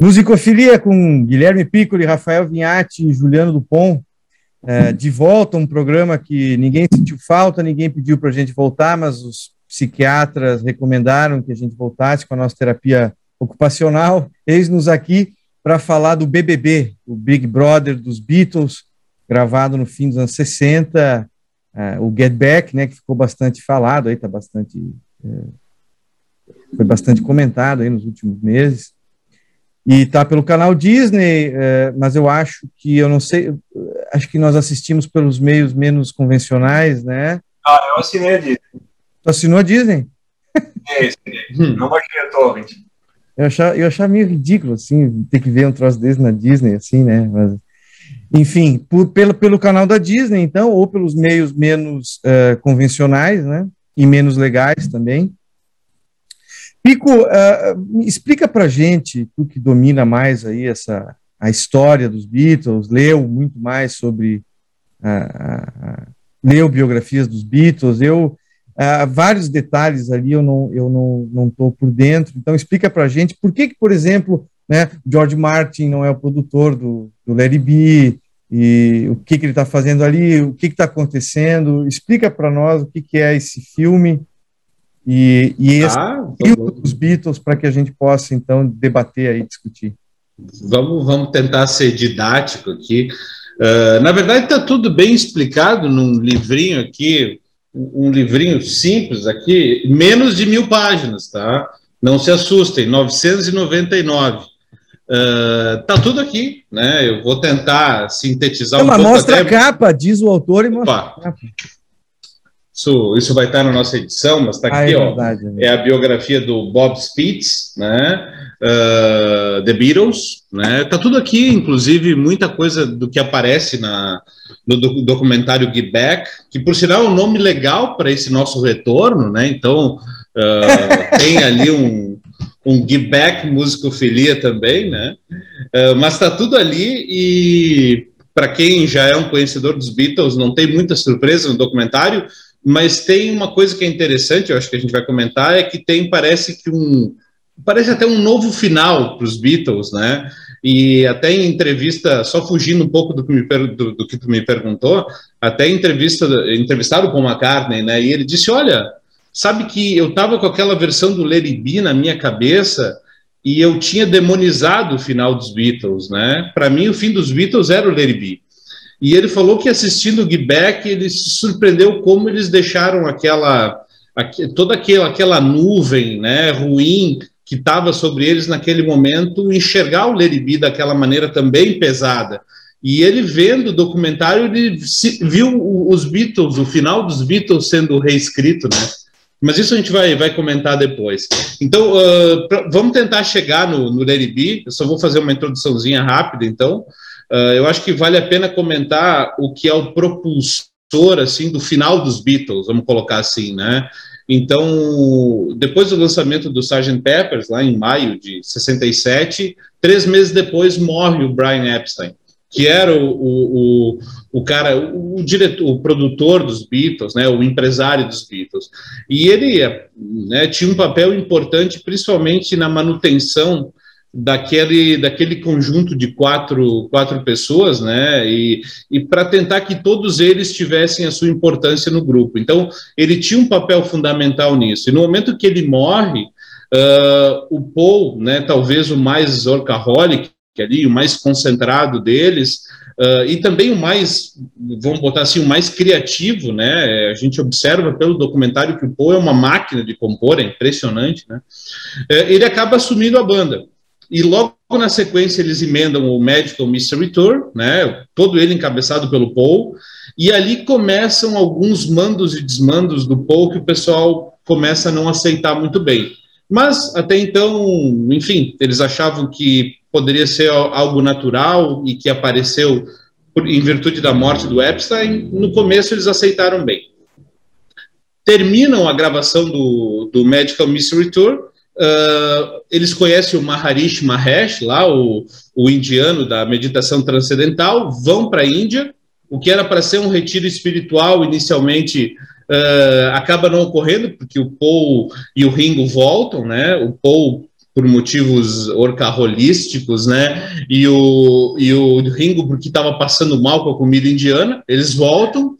Musicofilia com Guilherme Piccoli, Rafael Vinhati e Juliano Dupont. É, de volta, um programa que ninguém sentiu falta, ninguém pediu para a gente voltar, mas os psiquiatras recomendaram que a gente voltasse com a nossa terapia ocupacional. Eis-nos aqui para falar do BBB, o Big Brother dos Beatles, gravado no fim dos anos 60, é, o Get Back, né, que ficou bastante falado, aí está bastante é, foi bastante comentado aí nos últimos meses e tá pelo canal Disney, é, mas eu acho que eu não sei, acho que nós assistimos pelos meios menos convencionais, né? Ah, eu assinei a Disney. Tu assinou a Disney? É, assinei. não baixei a torrent. Eu achava, eu achava meio ridículo, assim, ter que ver um troço desse na Disney, assim, né? Mas, enfim, por, pelo, pelo canal da Disney, então, ou pelos meios menos uh, convencionais, né? E menos legais também. Pico, uh, explica para gente, tu que domina mais aí essa a história dos Beatles, leu muito mais sobre uh, leu biografias dos Beatles, eu uh, vários detalhes ali eu não eu não não estou por dentro. Então explica para gente por que que por exemplo, né, George Martin não é o produtor do, do Larry B e o que que ele está fazendo ali, o que está acontecendo? Explica para nós o que que é esse filme e, e esse ah, dos Beatles para que a gente possa então debater aí, discutir. Vamos, vamos tentar ser didático aqui. Uh, na verdade, está tudo bem explicado num livrinho aqui, um livrinho simples aqui, menos de mil páginas, tá? Não se assustem, 999. Uh, tá tudo aqui, né? Eu vou tentar sintetizar é um pouco. Mostra até... a capa, diz o autor e mostra Opa. a capa. Isso, isso vai estar na nossa edição, mas está aqui, ah, é, ó. Verdade, né? é a biografia do Bob Spitz, né? Uh, The Beatles, né? Tá tudo aqui, inclusive muita coisa do que aparece na, no documentário Give Back, que por sinal é um nome legal para esse nosso retorno, né? Então uh, tem ali um, um Give Back musicofilia também, né? Uh, mas está tudo ali e para quem já é um conhecedor dos Beatles, não tem muita surpresa no documentário, mas tem uma coisa que é interessante, eu acho que a gente vai comentar, é que tem, parece que um, parece até um novo final para os Beatles, né? E até em entrevista, só fugindo um pouco do que, me, do, do que tu me perguntou, até em entrevista, entrevistaram o McCartney, né? E ele disse, olha, sabe que eu estava com aquela versão do B na minha cabeça e eu tinha demonizado o final dos Beatles, né? Para mim, o fim dos Beatles era o B. E ele falou que assistindo o Guiback, ele se surpreendeu como eles deixaram aquela, toda aquela, aquela nuvem né, ruim que estava sobre eles naquele momento, enxergar o Leribi daquela maneira também pesada. E ele vendo o documentário, ele viu os Beatles, o final dos Beatles sendo reescrito, né? Mas isso a gente vai, vai comentar depois. Então, uh, pra, vamos tentar chegar no, no Leribi. Eu só vou fazer uma introduçãozinha rápida, então. Uh, eu acho que vale a pena comentar o que é o propulsor assim do final dos Beatles, vamos colocar assim, né? Então, depois do lançamento do Sgt. Peppers, lá em maio de 67, três meses depois morre o Brian Epstein, que era o, o, o, o cara, o, diretor, o produtor dos Beatles, né, o empresário dos Beatles. E ele né, tinha um papel importante, principalmente na manutenção daquele, daquele conjunto de quatro, quatro pessoas, né? E, e para tentar que todos eles tivessem a sua importância no grupo. Então, ele tinha um papel fundamental nisso. E no momento que ele morre, uh, o Paul, né, talvez o mais orcaholic ali, o mais concentrado deles, Uh, e também o mais, vamos botar assim, o mais criativo, né? A gente observa pelo documentário que o Paul é uma máquina de compor, é impressionante, né? Uh, ele acaba assumindo a banda e logo na sequência eles emendam o Medical Mystery Tour, né, todo ele encabeçado pelo Paul, e ali começam alguns mandos e desmandos do Paul que o pessoal começa a não aceitar muito bem. Mas até então, enfim, eles achavam que poderia ser algo natural e que apareceu em virtude da morte do Epstein. No começo eles aceitaram bem. Terminam a gravação do, do Medical Mystery Tour Uh, eles conhecem o Maharishi Mahesh, lá o, o indiano da meditação transcendental, vão para a Índia. O que era para ser um retiro espiritual inicialmente uh, acaba não ocorrendo, porque o Paul e o Ringo voltam, né? O Paul por motivos orcarrolísticos, né? E o, e o Ringo, porque estava passando mal com a comida indiana, eles voltam.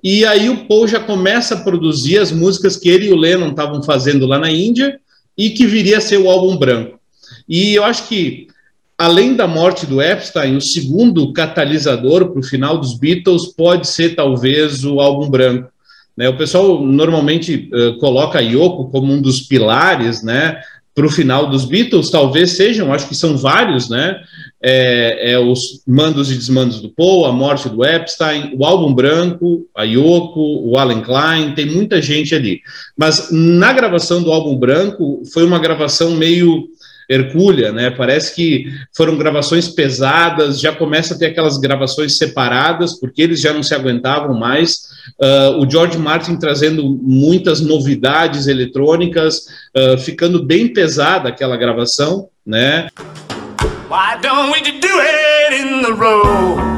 E aí o Paul já começa a produzir as músicas que ele e o Lennon estavam fazendo lá na Índia e que viria a ser o álbum branco. E eu acho que, além da morte do Epstein, o segundo catalisador para o final dos Beatles pode ser talvez o álbum branco. Né? O pessoal normalmente uh, coloca Yoko como um dos pilares, né? Para o final dos Beatles, talvez sejam, acho que são vários, né? É, é, os mandos e desmandos do Paul, a morte do Epstein, o álbum branco, a Yoko, o Alan Klein, tem muita gente ali. Mas na gravação do álbum branco, foi uma gravação meio Hercúlea, né? Parece que foram gravações pesadas, já começa a ter aquelas gravações separadas, porque eles já não se aguentavam mais. Uh, o George Martin trazendo muitas novidades eletrônicas, uh, ficando bem pesada aquela gravação, né? Why don't we do it in the road?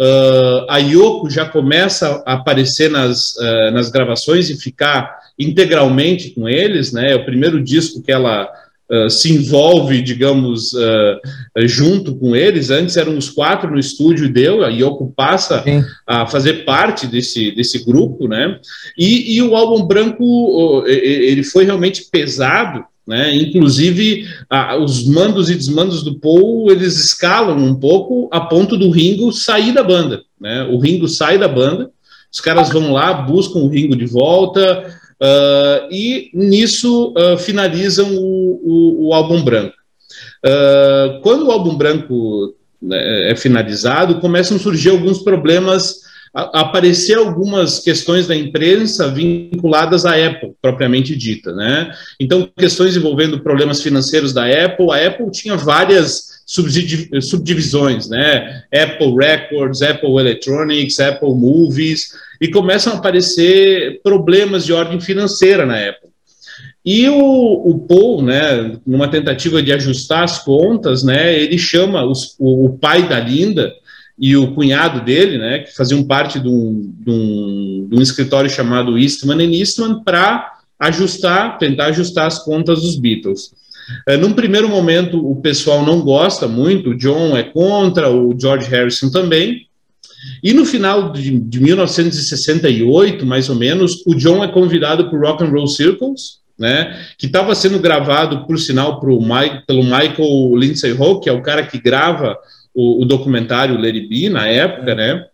Uh, a Yoko já começa a aparecer nas, uh, nas gravações e ficar integralmente com eles, né? É o primeiro disco que ela uh, se envolve, digamos, junto com eles. Antes eram os quatro no estúdio e deu, a Yoko passa Sim. a fazer parte desse, desse grupo, né? E, e o álbum branco, ele foi realmente pesado, né? Inclusive, a, os mandos e desmandos do Paul, eles escalam um pouco a ponto do Ringo sair da banda, né? O Ringo sai da banda, os caras vão lá, buscam o Ringo de volta, Uh, e nisso uh, finalizam o, o, o, álbum branco. Uh, quando o álbum branco né, é finalizado, começam a surgir alguns problemas, aparecer algumas questões da imprensa vinculadas à Apple, propriamente dita. Né? Então, questões envolvendo problemas financeiros da Apple. A Apple tinha várias subdivisões, né? Apple Records, Apple Electronics, Apple Movies e começam a aparecer problemas de ordem financeira na época. E o, o Paul, né, numa tentativa de ajustar as contas, né, ele chama os, o, o, pai da Linda e o cunhado dele, né, que faziam parte de um, de um, de um escritório chamado Eastman Eastman, para ajustar, tentar ajustar as contas dos Beatles. É, num primeiro momento, o pessoal não gosta muito, o John é contra, o George Harrison também, e no final de, de 1968, mais ou menos, o John é convidado para o Rock and Roll Circles, né, que estava sendo gravado, por sinal, pro Mike, pelo Michael Lindsay Hope, que é o cara que grava o, o documentário Lady B na época, né,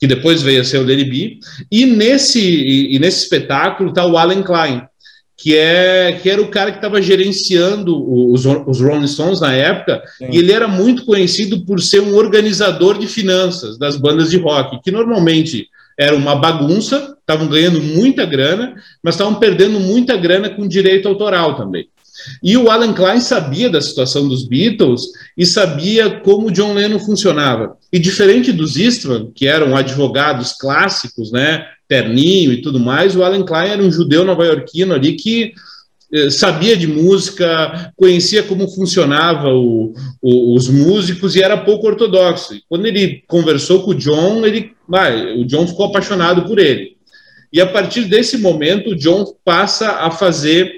que depois veio a ser o Lady B. E nesse, e, e nesse espetáculo está o Alan Klein, que, é, que era o cara que estava gerenciando os, os Rolling Stones na época, Sim. e ele era muito conhecido por ser um organizador de finanças das bandas de rock, que normalmente era uma bagunça, estavam ganhando muita grana, mas estavam perdendo muita grana com direito autoral também. E o Alan Klein sabia da situação dos Beatles e sabia como John Lennon funcionava. E diferente dos Eastman, que eram advogados clássicos, né, terninho e tudo mais, o Alan Klein era um judeu nova-iorquino ali que eh, sabia de música, conhecia como funcionava o, o, os músicos e era pouco ortodoxo. E quando ele conversou com o John, ele, ah, o John ficou apaixonado por ele. E a partir desse momento, o John passa a fazer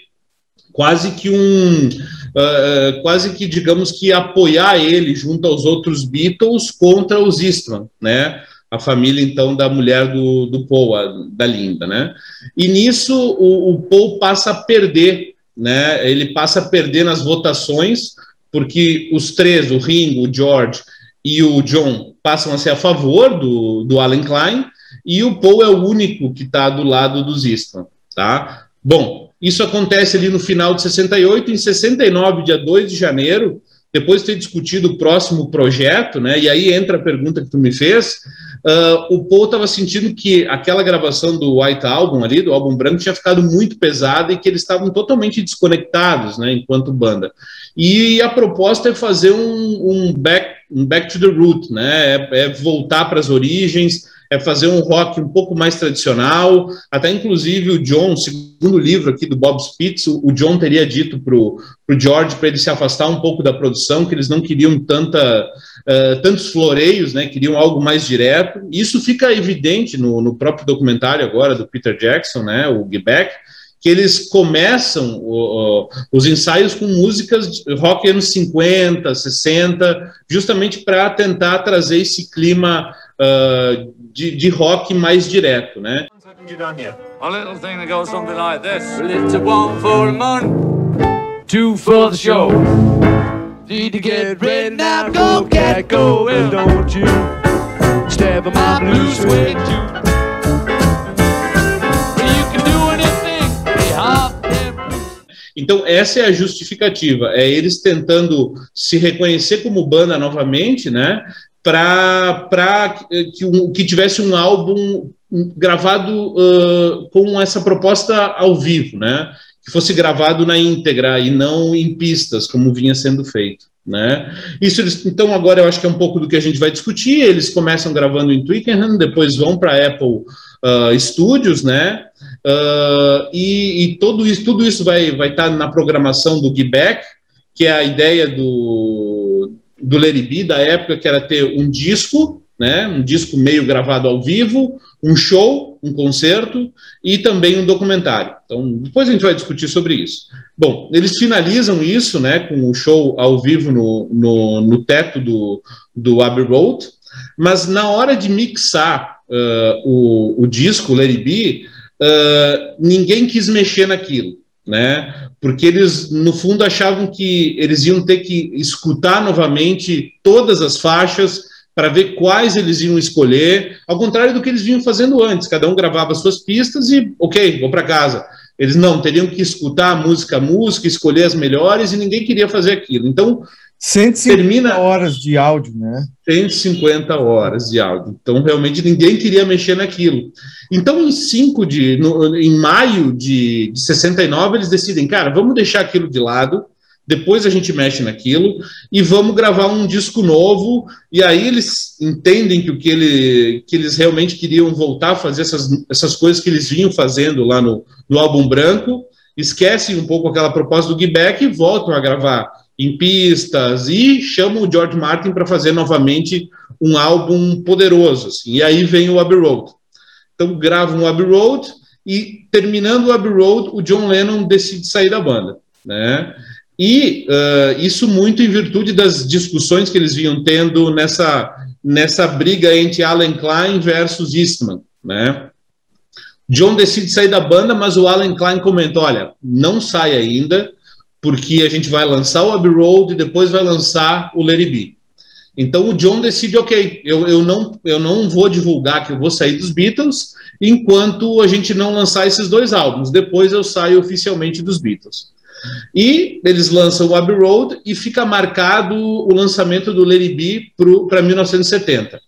quase que um, uh, quase que digamos que apoiar ele junto aos outros Beatles contra os Eastman, né? a família, então, da mulher do, do Paul, a, da Linda, né? E nisso o, o Paul passa a perder, né? Ele passa a perder nas votações, porque os três, o Ringo, o George e o John, passam a ser a favor do, do Alan Klein, e o Paul é o único que está do lado dos Eastman, tá? Bom, isso acontece ali no final de 68, em 69, dia 2 de janeiro, depois de ter discutido o próximo projeto, né? E aí entra a pergunta que tu me fez. Uh, o Paul estava sentindo que aquela gravação do White Album ali, do álbum branco, tinha ficado muito pesada e que eles estavam totalmente desconectados, né? Enquanto banda. E a proposta é fazer um, um back, um back to the root, né? É, é voltar para as origens, é fazer um rock um pouco mais tradicional. Até inclusive o John, segundo livro aqui do Bob Spitz, o John teria dito para o George para ele se afastar um pouco da produção, que eles não queriam tanta, uh, tantos floreios, né? Queriam algo mais direto. Isso fica evidente no, no próprio documentário agora do Peter Jackson, né? O Get Back que eles começam o, o, os ensaios com músicas rock anos 50, 60, justamente para tentar trazer esse clima uh, de, de, rock mais direto, né? A little thing that goes something like this. It's a one for a month, two for the show. Need to get ready now, go get going, don't you? Step on my blue suede too. Então, essa é a justificativa, é eles tentando se reconhecer como banda novamente, né? Para que, um, que tivesse um álbum gravado uh, com essa proposta ao vivo, né? Que fosse gravado na íntegra e não em pistas, como vinha sendo feito. Né? Isso eles, então agora eu acho que é um pouco do que a gente vai discutir. Eles começam gravando em Twickenham, depois vão para Apple uh, Studios, né? Uh, e, e tudo isso, tudo isso vai vai estar tá na programação do Gibeck, que é a ideia do do Leribi da época, que era ter um disco, né? Um disco meio gravado ao vivo, um show, um concerto e também um documentário. Então, depois a gente vai discutir sobre isso. Bom, eles finalizam isso, né, com o show ao vivo no, no, no teto do, do Abbey Road, mas na hora de mixar uh, o, o disco, It Be, uh, ninguém quis mexer naquilo, né? Porque eles, no fundo, achavam que eles iam ter que escutar novamente todas as faixas para ver quais eles iam escolher, ao contrário do que eles vinham fazendo antes. Cada um gravava suas pistas e, ok, vou para casa. Eles não, teriam que escutar música a música, escolher as melhores e ninguém queria fazer aquilo. Então, 150 termina... horas de áudio, né? 150 horas de áudio. Então, realmente, ninguém queria mexer naquilo. Então, em 5 de. No, em maio de, de 69, eles decidem, cara, vamos deixar aquilo de lado, depois a gente mexe naquilo e vamos gravar um disco novo. E aí eles entendem que o que, ele, que eles realmente queriam voltar a fazer essas, essas coisas que eles vinham fazendo lá no, no álbum branco, esquecem um pouco aquela proposta do Gibeck e voltam a gravar em pistas e chamam o George Martin para fazer novamente um álbum poderoso. Assim, e aí vem o Abbey Road. Então gravam o Abbey Road e terminando o Abbey Road, o John Lennon decide sair da banda, né? E uh, isso muito em virtude das discussões que eles vinham tendo nessa nessa briga entre Alan Klein versus Eastman, né? John decide sair da banda, mas o Alan Klein comenta: olha, não sai ainda, porque a gente vai lançar o Abbey Road e depois vai lançar o Larry B. Então o John decide, ok, eu, eu, não, eu não vou divulgar que eu vou sair dos Beatles enquanto a gente não lançar esses dois álbuns. Depois eu saio oficialmente dos Beatles. E eles lançam o Abbey Road e fica marcado o lançamento do Larry B para 1970.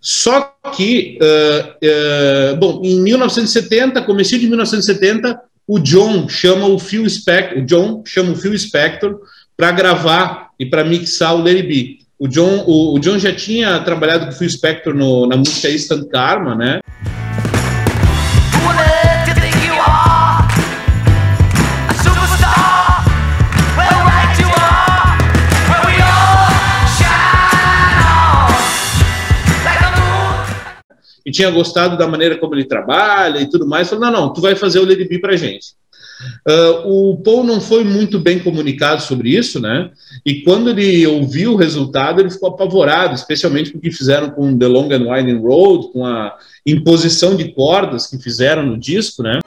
Só que, uh, uh, bom, em 1970, começo de 1970, o John chama o Phil Spector, o John chama o Phil Spector para gravar e para mixar o Larry B. O John, o, o, John já tinha trabalhado com o Phil Spector no, na música Instant Karma, né? E tinha gostado da maneira como ele trabalha e tudo mais, falou, não, não, tu vai fazer o Lady B pra gente. Uh, o Paul não foi muito bem comunicado sobre isso, né? E quando ele ouviu o resultado, ele ficou apavorado, especialmente com o que fizeram com The Long and Winding Road, com a imposição de cordas que fizeram no disco, né?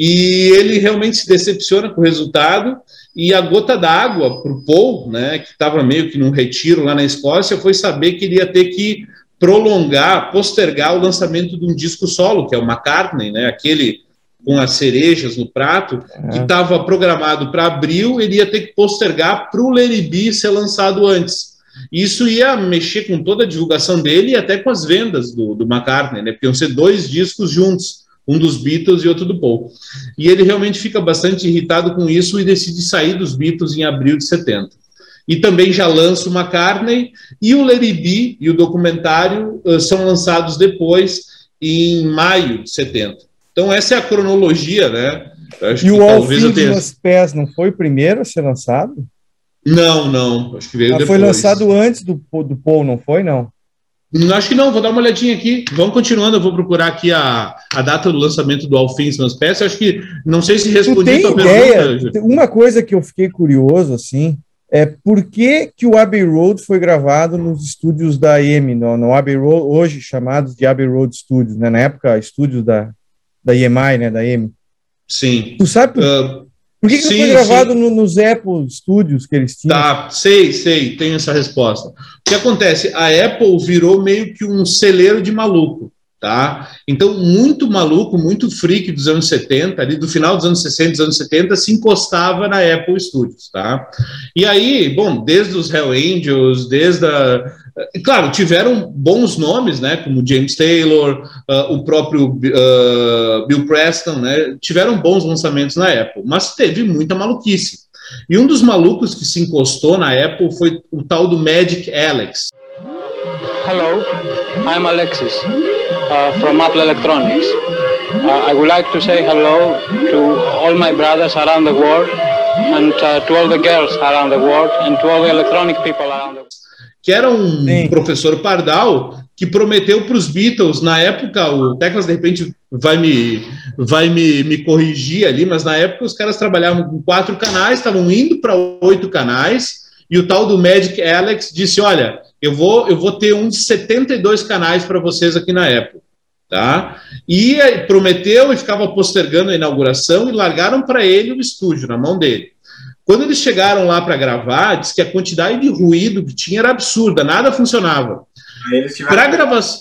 E ele realmente se decepciona com o resultado. E a gota d'água para o Paul, né, que estava meio que num retiro lá na Escócia, foi saber que ele ia ter que prolongar, postergar o lançamento de um disco solo, que é o McCartney, né, aquele com as cerejas no prato, é. que estava programado para abril, ele ia ter que postergar para o Larry B ser lançado antes. Isso ia mexer com toda a divulgação dele e até com as vendas do, do McCartney, né? Porque iam ser dois discos juntos um dos Beatles e outro do Paul. E ele realmente fica bastante irritado com isso e decide sair dos Beatles em abril de 70. E também já lança o McCartney e o Larry B e o documentário uh, são lançados depois, em maio de 70. Então essa é a cronologia, né? e o All Things Pés não foi o primeiro a ser lançado? Não, não. Acho que veio ah, depois. Foi lançado antes do, do Paul, não foi, não? Acho que não, vou dar uma olhadinha aqui. Vamos continuando, eu vou procurar aqui a, a data do lançamento do All Things Must Pass. Acho que não sei se respondi a tua ideia, pergunta. Uma coisa que eu fiquei curioso, assim, é por que, que o Abbey Road foi gravado nos estúdios da EMI, no, no Abbey Road, hoje chamados de Abbey Road Studios, né? Na época, estúdios da, da EMI, né? Da EMI. Sim. Tu sabe por, uh, por que, que sim, não foi gravado no, nos Apple Studios que eles tinham? Tá, sei, sei, tenho essa resposta. O que acontece? A Apple virou meio que um celeiro de maluco, tá? Então, muito maluco, muito freak dos anos 70, ali do final dos anos 60, dos anos 70, se encostava na Apple Studios, tá? E aí, bom, desde os Hell Angels, desde a, Claro, tiveram bons nomes, né, como James Taylor, uh, o próprio uh, Bill Preston, né, tiveram bons lançamentos na Apple, mas teve muita maluquice. E um dos malucos que se encostou na Apple foi o tal do Magic Alex. Hello, I'm Alexis uh, from Apple Electronics. Uh, I would like to say hello to all my brothers around the world and uh, to all the girls around the world and to all the electronic people around the world que era um Sim. professor pardal que prometeu para os Beatles, na época, o Teclas de repente vai me, vai me, me corrigir ali, mas na época os caras trabalhavam com quatro canais, estavam indo para oito canais, e o tal do Magic Alex disse: Olha, eu vou, eu vou ter uns 72 canais para vocês aqui na Apple. Tá? E prometeu e ficava postergando a inauguração e largaram para ele o estúdio na mão dele. Quando eles chegaram lá para gravar, diz que a quantidade de ruído que tinha era absurda, nada funcionava. Para gravação.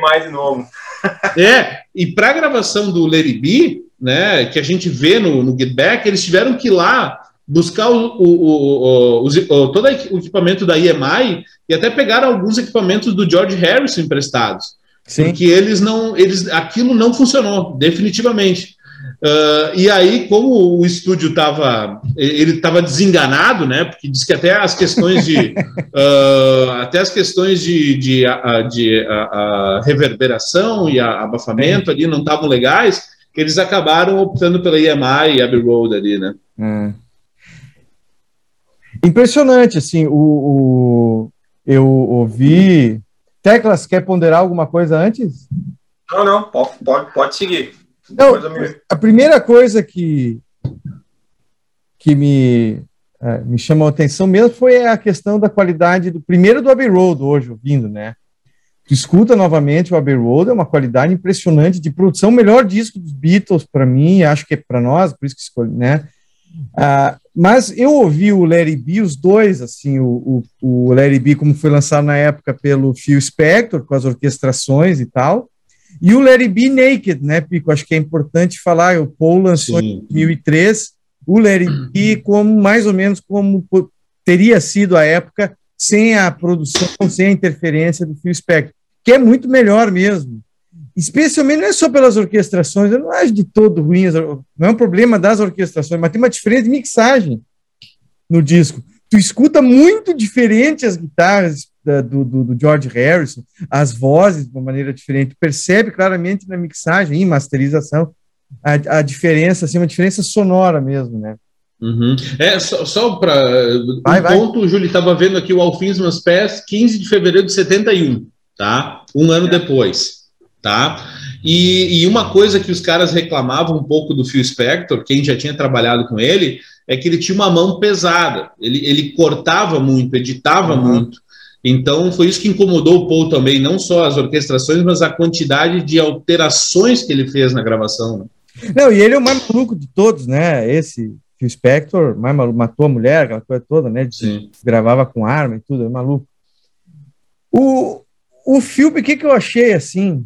mais de novo. é, e para a gravação do Larry B, né, que a gente vê no, no Get Back, eles tiveram que ir lá buscar o, o, o, todo o equipamento da EMI e até pegaram alguns equipamentos do George Harrison emprestados. Sim. Porque eles não, eles, aquilo não funcionou, definitivamente. Uh, e aí, como o estúdio estava, ele estava desenganado, né? Porque diz que até as questões de, uh, até as questões de, de, de, de reverberação e abafamento ali não estavam legais, eles acabaram optando pela EMI e Abbey Road ali, né? Hum. Impressionante, assim, o, o, eu ouvi. Teclas, quer ponderar alguma coisa antes? Não, não, pode, pode, pode seguir. Não, a primeira coisa que, que me, é, me chamou a atenção mesmo foi a questão da qualidade do primeiro do Abbey Road hoje, ouvindo, né? Tu escuta novamente o Abbey Road, é uma qualidade impressionante de produção, melhor disco dos Beatles para mim, acho que é para nós, por isso que escolhi, né? Ah, mas eu ouvi o Larry B, os dois, assim, o, o, o Larry B, como foi lançado na época pelo Phil Spector, com as orquestrações e tal, e o Larry B Naked, né, Pico? Acho que é importante falar. O Paul lançou Sim. em 2003 o Larry B como mais ou menos como teria sido a época sem a produção, sem a interferência do Phil Spector, que é muito melhor mesmo. Especialmente não é só pelas orquestrações, eu não acho de todo ruim, não é um problema das orquestrações, mas tem uma diferença de mixagem no disco. Tu escuta muito diferente as guitarras, da, do, do, do, George Harrison, as vozes de uma maneira diferente, percebe claramente na mixagem e masterização a, a diferença, assim, uma diferença sonora mesmo, né? Uhum. É, só, só para um vai, ponto, vai. Júlio, estava vendo aqui o Alfins Meus Pés, 15 de fevereiro de 71, tá? Um ano é. depois, tá? E, e, uma coisa que os caras reclamavam um pouco do Phil Spector, quem já tinha trabalhado com ele, é que ele tinha uma mão pesada, ele, ele cortava muito, editava uhum. muito. Então, foi isso que incomodou o Paul também, não só as orquestrações, mas a quantidade de alterações que ele fez na gravação. Né? Não, e ele é o mais maluco de todos, né? Esse Phil Spector, mais maluco, matou a mulher, aquela coisa toda, né? De, gravava com arma e tudo, é maluco. O, o filme, o que, que eu achei assim?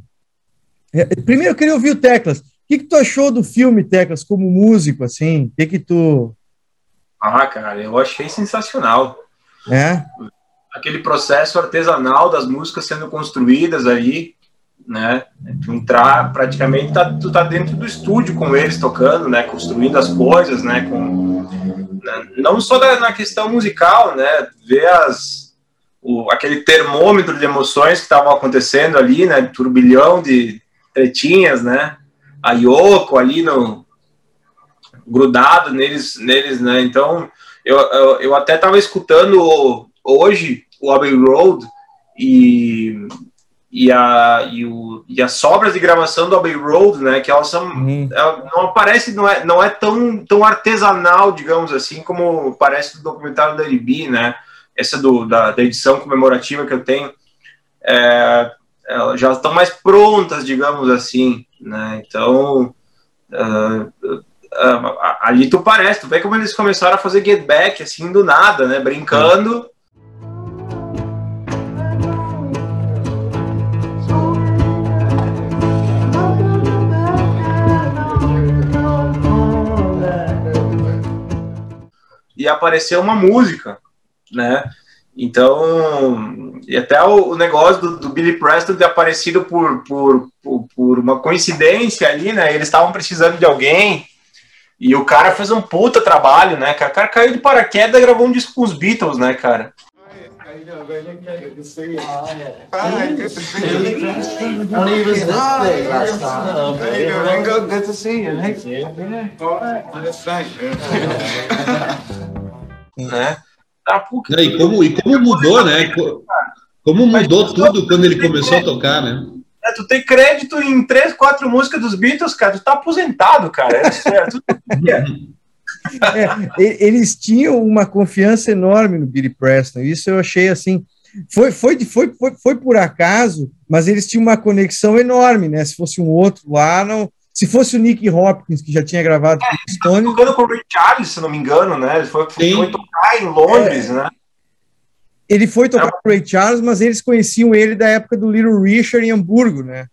É, primeiro, eu queria ouvir o Teclas. O que, que tu achou do filme, Teclas, como músico, assim? O que, que tu. Ah, cara, eu achei sensacional. É? aquele processo artesanal das músicas sendo construídas aí. né? Tu entrar, praticamente, tá, tu tá dentro do estúdio com eles tocando, né? Construindo as coisas, né? Com, né? Não só da, na questão musical, né? Ver as, o, aquele termômetro de emoções que estavam acontecendo ali, né? Turbilhão de tretinhas, né? A Yoko ali no grudado neles, neles, né? Então, eu, eu, eu até estava escutando hoje o Abbey Road e e, a, e, o, e as sobras de gravação do Abbey Road, né, que elas são, uhum. ela não aparece, não é, não é tão, tão artesanal, digamos assim, como parece do documentário da IB, né, essa do, da, da edição comemorativa que eu tenho, é, já estão mais prontas, digamos assim, né, então, uh, uh, ali tu parece, tu vê como eles começaram a fazer get back, assim, do nada, né, brincando, e apareceu uma música, né? Então, e até o, o negócio do, do, Billy Preston ter aparecido por, por, por, por uma coincidência ali, né? Eles estavam precisando de alguém e o cara fez um puta trabalho, né? O cara caiu de paraquedas e gravou um disco com os Beatles, né, cara? Né? Ah, e, como, e como mudou, né? Como mudou tudo quando ele começou a tocar, né? É, tu tem crédito em três, quatro músicas dos Beatles, cara. Tu tá aposentado, cara. É, é, tu... é, eles tinham uma confiança enorme no Billy Preston. Isso eu achei assim foi, foi, foi, foi, foi por acaso, mas eles tinham uma conexão enorme, né? Se fosse um outro lá, não. Se fosse o Nick Hopkins, que já tinha gravado é, com o Stone. tocando com o Ray Charles, se não me engano, né? Ele foi, foi tocar em Londres, é, né? Ele foi tocar com o Ray Charles, mas eles conheciam ele da época do Little Richard em Hamburgo, né?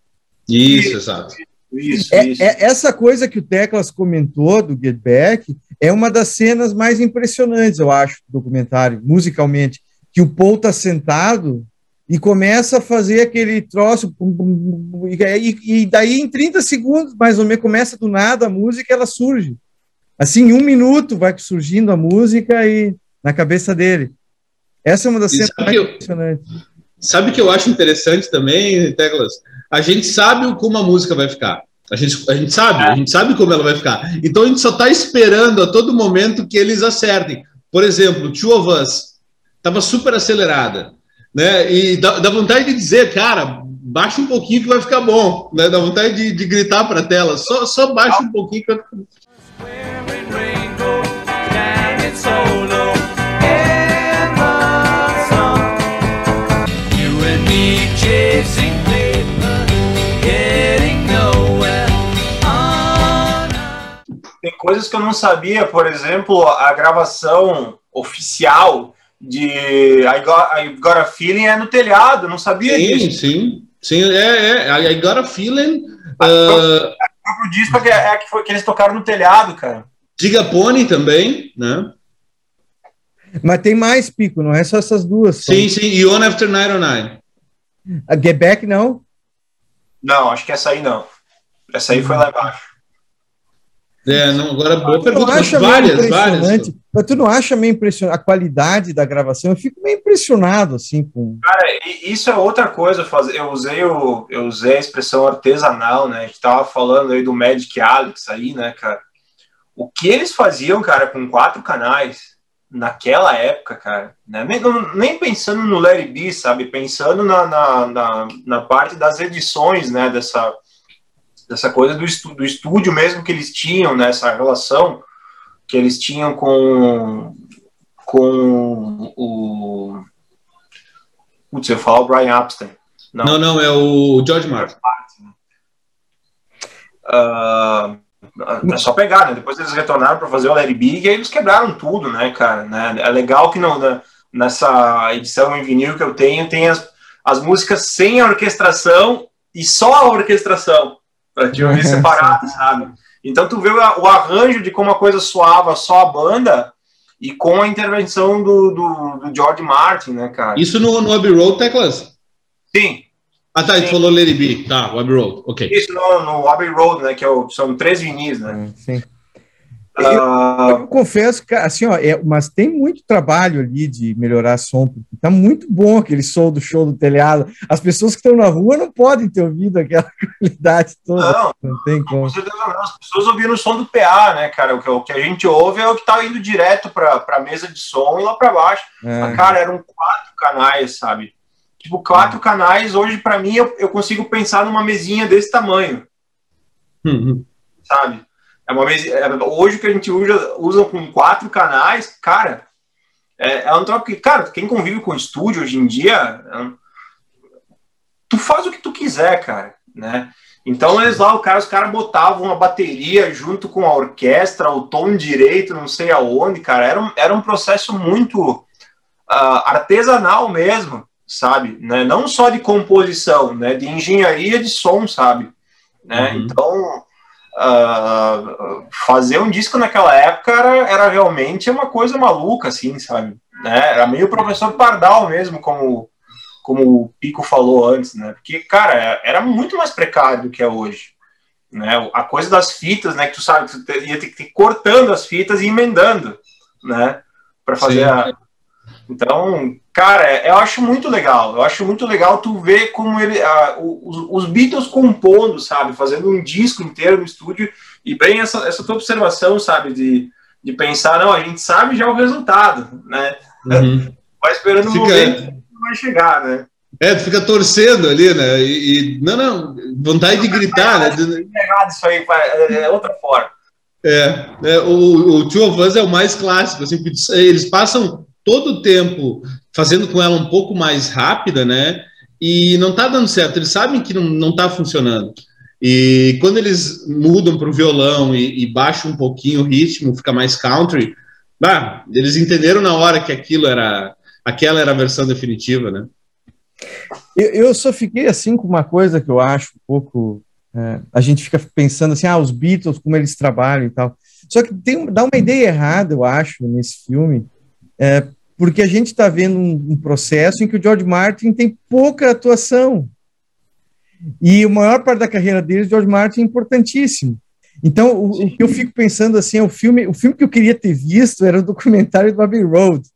Isso, exato. Isso, é, isso. É, essa coisa que o Teclas comentou do Get Back é uma das cenas mais impressionantes, eu acho, do documentário, musicalmente que o Paul está sentado e começa a fazer aquele troço, e, daí em 30 segundos, mais ou menos, começa do nada a música ela surge. Assim, em um minuto vai surgindo a música e na cabeça dele. Essa é uma das cenas mais impressionantes. Sabe o que eu acho interessante também, Teclas? A gente sabe como a música vai ficar. A gente, a gente sabe, a gente sabe como ela vai ficar. Então a gente só está esperando a todo momento que eles acertem. Por exemplo, Two of Us estava super acelerada, né? E dá, dá, vontade de dizer, cara, baixa um pouquinho que vai ficar bom, né? Dá vontade de, de gritar para a tela, só, só baixa um pouquinho que vai ficar Tem coisas que eu não sabia, por exemplo, a gravação oficial de I Got, I Got a Feeling é no telhado, não sabia sim, disso. Sim, sim, é, é, I Got a Feeling... Uh... O disco que, é, que, foi, que eles tocaram no telhado, cara. Diga Pony também, né? Mas tem mais, Pico, não é só essas duas. Sim, só. sim, e One After 909. A Get Back, não? Não, acho que essa aí não. Essa aí foi lá embaixo. É, não, agora boa pergunta, mas várias, várias. Mas tu não acha meio impressionante a qualidade da gravação? Eu fico meio impressionado assim com. Cara, isso é outra coisa. Eu usei o, eu usei a expressão artesanal, né? A gente tava falando aí do Magic Alex aí, né, cara? O que eles faziam, cara, com quatro canais naquela época, cara, né? nem, nem pensando no Larry B, sabe? Pensando na, na, na, na parte das edições, né? Dessa dessa coisa do, estu, do estúdio mesmo que eles tinham, nessa né, relação que eles tinham com, com o. Putz, eu falo o Brian Epstein. Não. não, não, é o George Martin. Uh, é só pegar, né? Depois eles retornaram para fazer o Larry Big e aí eles quebraram tudo, né, cara? Né? É legal que não, né, nessa edição em vinil que eu tenho, tem as, as músicas sem a orquestração e só a orquestração para te ouvir separado, sabe? Então tu vê o arranjo de como a coisa soava só a banda e com a intervenção do, do, do George Martin, né, cara? Isso no, no Abbey Road, Teclas? Sim, Ah, tá, ele falou Lady B, tá, o Abbey Road, ok. Isso, no, no Abbey Road, né, que é o, são três vinis, né? Sim. Eu, eu, confesso que, assim, ó, é, mas tem muito trabalho ali de melhorar som, porque tá muito bom aquele som do show do telhado. As pessoas que estão na rua não podem ter ouvido aquela qualidade toda. Não, não tem como. Com certeza não. As pessoas ouviram o som do PA, né, cara? O que, o que a gente ouve é o que tá indo direto para a mesa de som e lá para baixo. É. cara, eram quatro canais, sabe? Tipo, quatro canais, hoje, para mim, eu, eu, consigo pensar numa mesinha desse tamanho. Uhum. Sabe? É uma é, hoje que a gente usa, usa com quatro canais, cara, é, é um troço que, cara, quem convive com estúdio hoje em dia, é, tu faz o que tu quiser, cara, né? Então eles lá, o cara, os caras botavam uma bateria junto com a orquestra, o tom direito, não sei aonde, cara. Era um, era um processo muito uh, artesanal mesmo sabe? Né? Não só de composição, né? De engenharia de som, sabe? Né? Uhum. Então, uh, fazer um disco naquela época era, era realmente uma coisa maluca, assim, sabe? Né? Era meio professor Pardal mesmo, como, como o Pico falou antes, né? Porque, cara, era muito mais precário do que é hoje. Né? A coisa das fitas, né? Que tu sabe, tu ia ter que ir cortando as fitas e emendando, né? Para fazer Sim. a então, cara, é, eu acho muito legal. Eu acho muito legal tu ver como ele, os, os, Beatles compondo, sabe, fazendo um disco inteiro no estúdio e bem essa, essa tua observação, sabe, de, de pensar, não, a gente sabe já o resultado, né? Uhum. Vai esperando fica... o momento que vai chegar, né? É, tu fica torcendo ali, né? E, e não, não, vontade de gritar, né? É errado isso aí, é outra forma. É, é o, o Two of Us é o mais clássico, assim, eles passam todo o tempo fazendo com ela um pouco mais rápida, né? E não tá dando certo. Eles sabem que não, não tá funcionando. E quando eles mudam para o violão e, e, baixam um pouquinho o ritmo, fica mais country, bah, eles entenderam na hora que aquilo era, aquela era a versão definitiva, né? Eu, eu só fiquei assim com uma coisa que eu acho um pouco. É, a gente fica pensando assim, ah, os Beatles, como eles trabalham e tal. Só que tem, dá uma ideia errada, eu acho, nesse filme, é, porque a gente está vendo um, um, processo em que o George Martin tem pouca atuação. E a maior parte da carreira dele, o George Martin, é importantíssimo. Então, o, o, que eu fico pensando assim, é o filme, o filme que eu queria ter visto era o documentário do Abbey Road.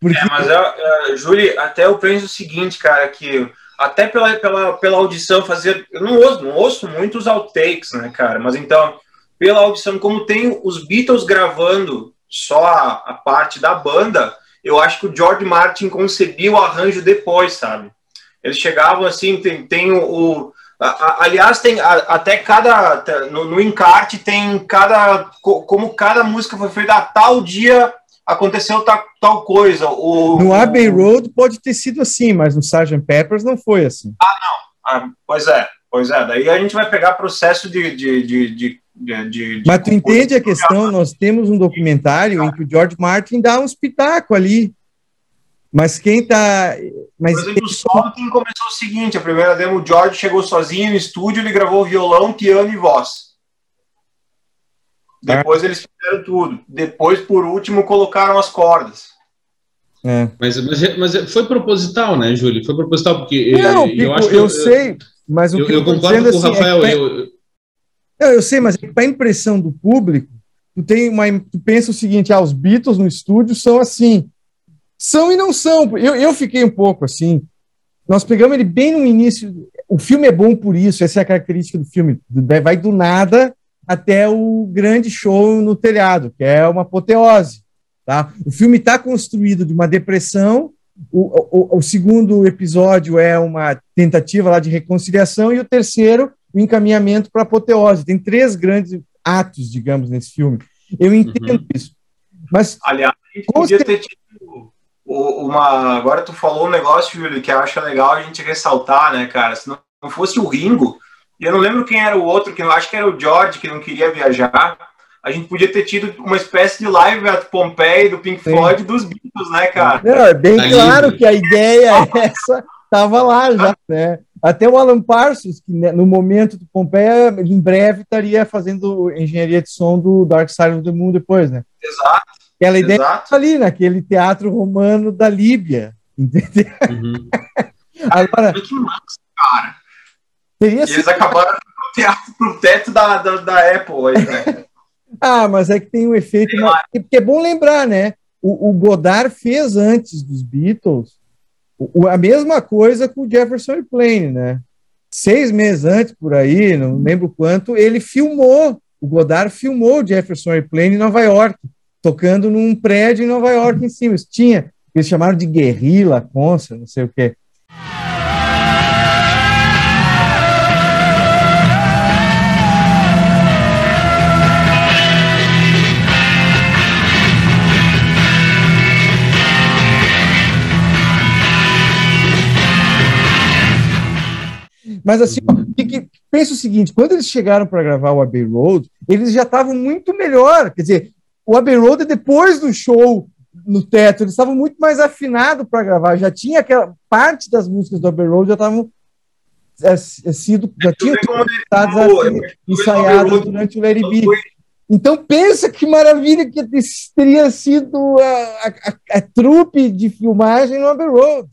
Porque... É, mas, uh, Júlio, até eu penso o seguinte, cara, que até pela, pela, pela audição fazer. Eu não ouço, não ouço muito os outtakes, né, cara? Mas então, pela audição, como tem os Beatles gravando só a, a, parte da banda, eu acho que o George Martin concebia o arranjo depois, sabe? Eles chegavam assim, tem, tem o. a, a, aliás, tem a, até cada. No, no, encarte tem cada. Como cada música foi feita a tal dia aconteceu tal, tal coisa. O, no Abbey Road pode ter sido assim, mas no Sgt. Peppers não foi assim. Ah, não. Ah, pois é, pois é. Daí a gente vai pegar processo de, de, de, de de, de, Mas tu entende a questão? Nós temos um documentário em que o George Martin dá um espetáculo ali. Mas quem tá. Mas Por exemplo, o Something começou o seguinte: a primeira demo, o George chegou sozinho no estúdio, ele gravou violão, piano e voz. Depois ah. eles fizeram tudo. Depois, por último, colocaram as cordas. É. Mas, mas, mas foi proposital, né, Júlio? Foi proposital, porque. Não, eu, Pico, eu, acho eu, eu sei, mas o eu, que eu, eu concordo com o assim, é Rafael. É, eu, eu, eu sei, mas para a impressão do público, tu, tem uma, tu pensa o seguinte: ah, os Beatles no estúdio são assim. São e não são. Eu, eu fiquei um pouco assim. Nós pegamos ele bem no início. O filme é bom por isso, essa é a característica do filme. Vai do nada até o grande show no telhado, que é uma apoteose. Tá? O filme está construído de uma depressão. O, o, o, segundo episódio é uma tentativa lá de reconciliação, e o terceiro o encaminhamento para a apoteose. Tem três grandes atos, digamos, nesse filme. Eu entendo uhum. isso. Mas, Aliás, a gente podia ter tido uma. Agora tu falou um negócio, Júlio, que eu acho legal a gente ressaltar, né, cara? Se não fosse o Ringo, e eu não lembro quem era o outro, que eu acho que era o George, que não queria viajar. A gente podia ter tido uma espécie de live at Pompeii do Pink Sim. Floyd dos Beatles, né, cara? Não, é bem tá claro lindo. que a ideia é essa estava lá já, né? Até o Alan Parsons, que né, no momento do Pompeia, em breve estaria fazendo engenharia de som do Dark Side of the Moon depois, né? Exato. Aquela ideia exato. ali, naquele teatro romano da Líbia, entendeu? Uhum. Agora, que massa, cara. Teria eles acabaram pro teto da, da, da Apple aí, né? ah, mas é que tem um efeito. Mas, porque é bom lembrar, né? O, o Godard fez antes dos Beatles o, a mesma coisa com o Jefferson Airplane, né? Seis meses antes, por aí, não lembro quanto, ele filmou, o Godard filmou o Jefferson Airplane em Nova York, tocando num prédio em Nova York em cima. Tinha, eles chamaram de guerrilla, consa, não sei o quê. Mas assim, que, pensa o seguinte: quando eles chegaram para gravar o Abbey Road, eles já estavam muito melhor. Quer dizer, o Abbey Road é depois do show no teto, eles estavam muito mais afinados para gravar. Já tinha aquela parte das músicas do Abbey Road já estavam é, é, sido já tinham ensaiadas durante o Larry B. Então pensa que maravilha que teria sido a, a, a, a trupe de filmagem no Abbey Road.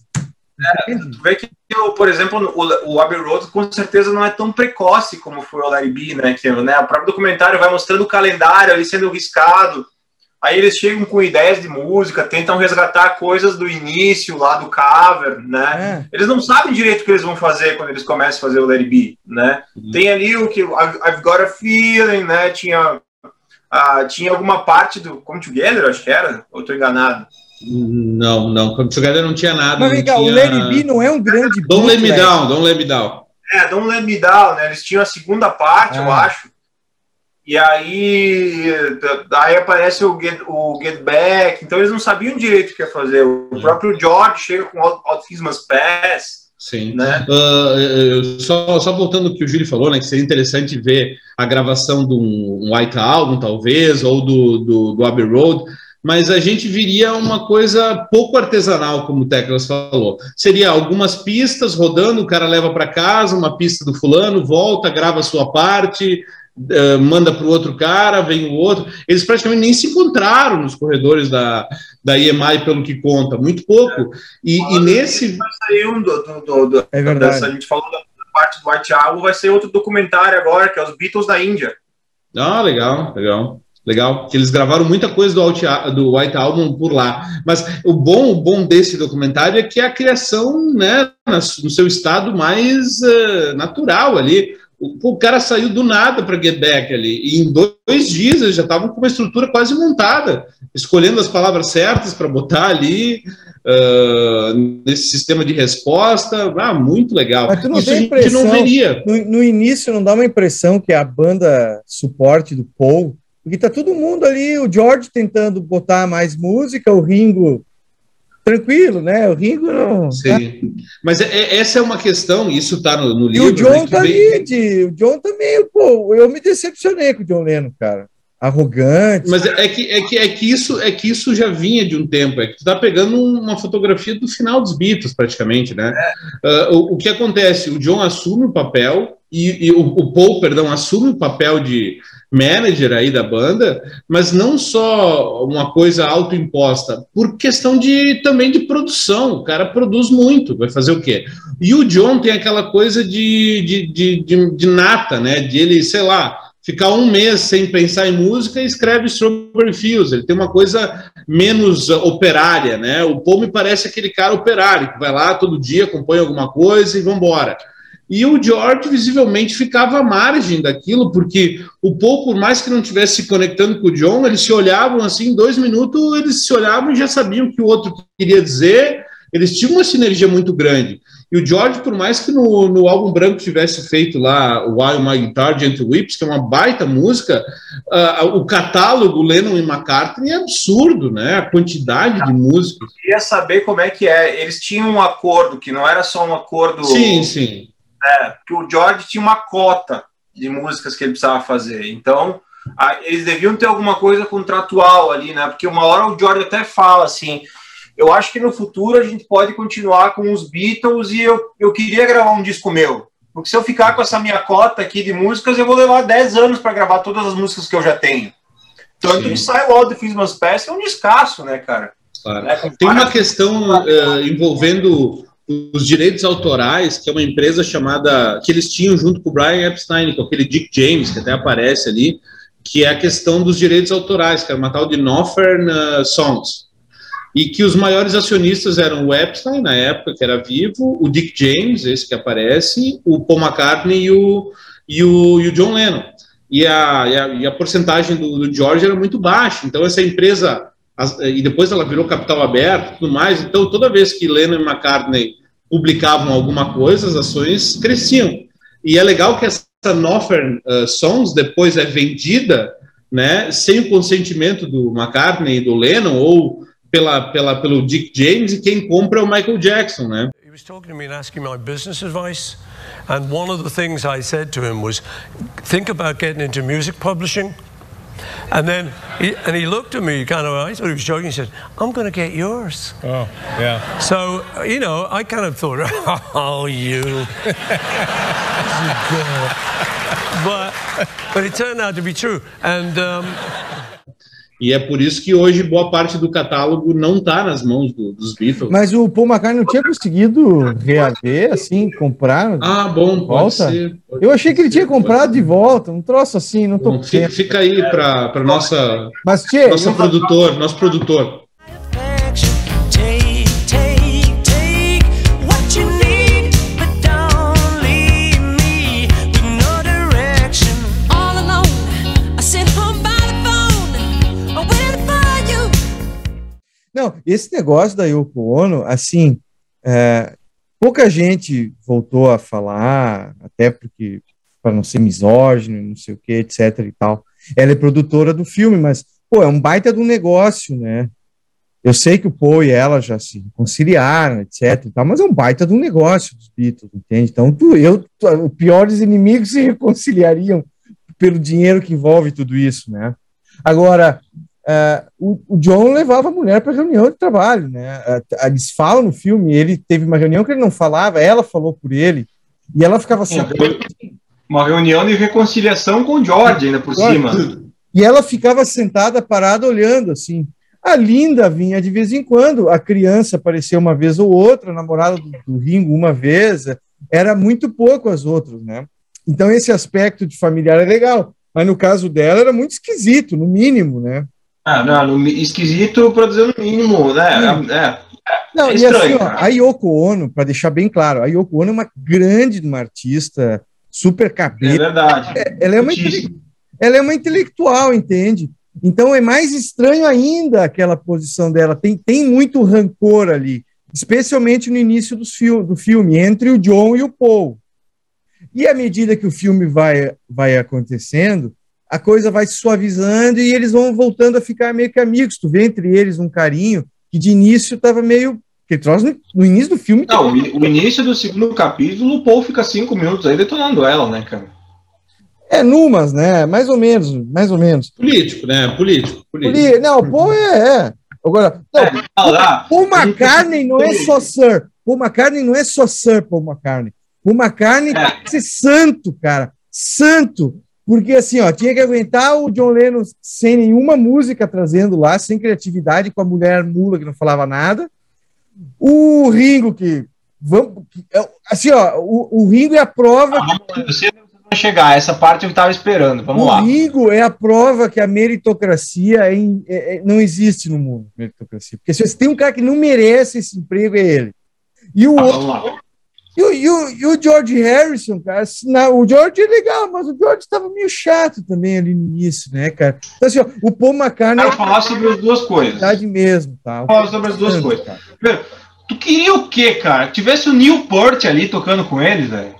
É, tu vê que, por exemplo, o, o Abbey Road com certeza não é tão precoce como foi o Larry B, né? Que né, o próprio documentário vai mostrando o calendário ali sendo riscado. Aí eles chegam com ideias de música, tentam resgatar coisas do início lá do cover, né? É. Eles não sabem direito o que eles vão fazer quando eles começam a fazer o Larry B, né? Uhum. Tem ali o que I've Got a Feeling, né? Tinha, uh, tinha alguma parte do Come Together, acho que era, ou estou enganado. Não, não. Come Together não tinha nada. Mas vem cá, tinha... o Larry B não é um grande. Don't Let Me Down, Don't Let Me Down. É, Don't Let Me Down, né? Eles tinham a segunda parte, eu ah. acho. E aí, aí aparece o Get, o Get Back. Então eles não sabiam direito o que ia fazer. O é. próprio George chega com Autismas Pass. Sim. Né? Uh, só, só voltando ao que o Júlio falou, né, que seria interessante ver a gravação de um White Album, talvez, ou do, do, do Abbey Road mas a gente viria uma coisa pouco artesanal, como o Teclas falou. Seria algumas pistas rodando, o cara leva para casa uma pista do fulano, volta, grava a sua parte, uh, manda para o outro cara, vem o outro. Eles praticamente nem se encontraram nos corredores da, da EMI, pelo que conta, muito pouco. E, e nesse. Vai sair um do, do, do, é verdade. Dessa, a gente falou da parte do White Album, vai ser outro documentário agora, que é os Beatles da Índia. Ah, legal, legal. Legal, que eles gravaram muita coisa do, Alt, do White Album por lá. Mas o bom, o bom desse documentário é que é a criação, né, no seu estado mais uh, natural ali. O, o, cara saiu do nada para Get Back ali, e em dois dias eles já estavam com uma estrutura quase montada, escolhendo as palavras certas para botar ali uh, nesse sistema de resposta. Ah, muito legal. Mas tu não Isso a gente não veria. No, no início não dá uma impressão que a banda suporte do Paul porque tá todo mundo ali, o George tentando botar mais música, o Ringo tranquilo, né? O Ringo não. Sim. Tá... Mas é, é, essa é uma questão, isso está no, no, livro. E o John né, tá vem... de, o John também, pô, eu me decepcionei com o John Lennon, cara. Arrogante. Mas é que, é que, é que isso é que isso já vinha de um tempo. É que tu tá pegando uma fotografia do final dos Beatles, praticamente, né? É. Uh, o, o, que acontece? O John assume o papel e, e o, o Paul, perdão, assume o papel de manager aí da banda, mas não só uma coisa autoimposta, por questão de também de produção. O cara produz muito, vai fazer o quê? E o John tem aquela coisa de, de, de, de, de nata, né? De ele, sei lá, ficar um mês sem pensar em música e escreve Strawberry Fields. Ele tem uma coisa menos operária, né? O Paul me parece aquele cara operário que vai lá todo dia, compõe alguma coisa e vambora. embora. E o George visivelmente ficava à margem daquilo, porque o Paul, por mais que não estivesse se conectando com o John, eles se olhavam assim, em dois minutos eles se olhavam e já sabiam o que o outro queria dizer, eles tinham uma sinergia muito grande. E o George, por mais que no, no álbum branco tivesse feito lá o While My Guitar Gentle Whips, que é uma baita música, uh, o catálogo Lennon e McCartney é absurdo, né? A quantidade de músicas. Eu queria saber como é que é. Eles tinham um acordo, que não era só um acordo. Sim, sim é, que o George tinha uma cota de músicas que ele precisava fazer. Então, a, eles deviam ter alguma coisa contratual ali, né? Porque uma hora o George até fala assim: eu acho que no futuro a gente pode continuar com os Beatles e eu, eu queria gravar um disco meu. Porque se eu ficar com essa minha cota aqui de músicas, eu vou levar 10 anos para gravar todas as músicas que eu já tenho. Tanto Sim. que sai o All the Christmas Pass é um descasso, né, cara? Claro. É, Tem uma questão uh, envolvendo os direitos autorais, que é uma empresa chamada, que eles tinham junto com o Brian Epstein, com aquele Dick James, que até aparece ali, que é a questão dos direitos autorais, que era uma tal de Northern uh, Songs. E que os maiores acionistas eram o Epstein, na época, que era vivo, o Dick James, esse que aparece, o Paul McCartney e o, e o, e o John Lennon. E a, e a, e a porcentagem do, do George era muito baixa. Então, essa empresa e depois ela virou capital aberto tudo mais. Então, toda vez que Lennon e McCartney publicavam alguma coisa, as ações cresciam. E é legal que essa Northern uh, Songs depois é vendida né, sem o consentimento do McCartney e do Lennon, ou pela, pela, pelo Dick James, e quem compra é o Michael Jackson. Né? He was talking to me and asking my business advice. And one of the things I said to him was, think about getting into music publishing. And then, he, and he looked at me kind of, I thought he was joking. He said, I'm going to get yours. Oh, yeah. So, you know, I kind of thought, oh, you. but, but it turned out to be true. And, um, E é por isso que hoje boa parte do catálogo não está nas mãos do, dos Beatles. Mas o Paul McCartney não tinha conseguido reaver, assim, comprar. Ah, bom, pode ser. Eu achei que ele tinha comprado de volta, um troço assim, não tô. Bom, fica, aí para nossa. Mas, tchê, nosso produtor, nosso produtor. Não, esse negócio da Yoko Ono, assim, é, pouca gente voltou a falar, até porque, para não ser misógino, não sei o que, etc e tal. Ela é produtora do filme, mas, pô, é um baita um negócio, né? Eu sei que o Paul e ela já se conciliaram, etc e tal, mas é um baita um negócio dos Beatles, entende? Então, tu, eu, tu, os piores inimigos se reconciliariam pelo dinheiro que envolve tudo isso, né? Agora, Uh, o, o, John levava a mulher para reunião de trabalho, né? Uh, eles falam no filme, ele teve uma reunião que ele não falava, ela falou por ele, e ela ficava assim. Uma reunião de reconciliação com o George, ainda por George, cima. E ela ficava sentada, parada, olhando assim. A Linda vinha de vez em quando, a criança apareceu uma vez ou outra, a namorada do, do Ringo uma vez, era muito pouco as outras, né? Então esse aspecto de familiar é legal, mas no caso dela era muito esquisito, no mínimo, né? Ah, não, no, esquisito para dizer no mínimo, né? É, é, não, é estranho, e assim, ó, a Yoko Ono, para deixar bem claro, a Yoko Ono é uma grande uma artista, super cabeça. É verdade. É, ela, é uma ela é uma intelectual, entende? Então é mais estranho ainda aquela posição dela. Tem, tem muito rancor ali, especialmente no início do, fil do filme, entre o John e o Paul. E à medida que o filme vai, vai acontecendo, a coisa vai se suavizando e eles vão voltando a ficar meio que amigos. Tu vê entre eles um carinho que de início estava meio. Que no, no início do filme. Não, o início do segundo capítulo, o Paul fica cinco minutos aí detonando ela, né, cara? É, numas, né? Mais ou menos, mais ou menos. Político, né? Político. político. Não, o Paul é. é. Agora, não, é, Paul McCartney não é só Sir. Paul McCartney não é só Sir Paul McCartney. Paul McCartney é. tem que ser santo, cara. Santo. Porque assim, ó, tinha que aguentar o John Lennon sem nenhuma música trazendo lá, sem criatividade, com a mulher mula que não falava nada. O Ringo que vamos, é, assim, ó, o, o Ringo é a prova. Ah, você vai chegar, essa parte eu estava esperando. Vamos o lá. O Ringo é a prova que a meritocracia é, é, é, não existe no mundo, meritocracia. Porque se você tem um cara que não merece esse emprego é ele. E o ah, outro, e o, e, o, e o George Harrison, cara, o George é legal, mas o George estava meio chato também ali no início, né, cara? Então, assim, ó, o Paul McCartney. Quero falar sobre as duas coisas. Verdade mesmo, tá? Falar sobre as duas coisas. Primeiro, tu queria o quê, cara? Tivesse o Neil Peart ali tocando com eles, velho?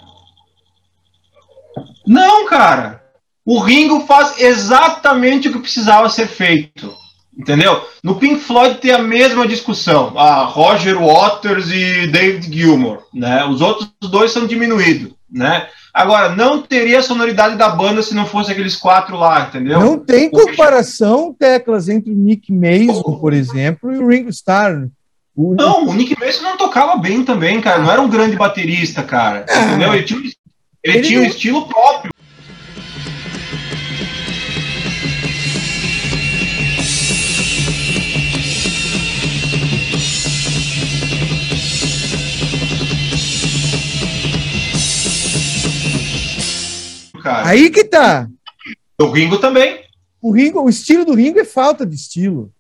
Não, cara. O Ringo faz exatamente o que precisava ser feito. Entendeu? No Pink Floyd tem a mesma discussão. A Roger Waters e David Gilmour, né? Os outros dois são diminuídos, né? Agora, não teria a sonoridade da banda se não fosse aqueles quatro lá, entendeu? Não tem comparação, teclas, entre o Nick Mason, por exemplo, e o Ringo Starr. O... Não, o Nick Mason não tocava bem também, cara. Não era um grande baterista, cara. Ah, entendeu? Ele tinha, ele ele tinha um estilo próprio. Cara. Aí que tá. O Ringo também. O Ringo, o estilo do Ringo é falta de estilo.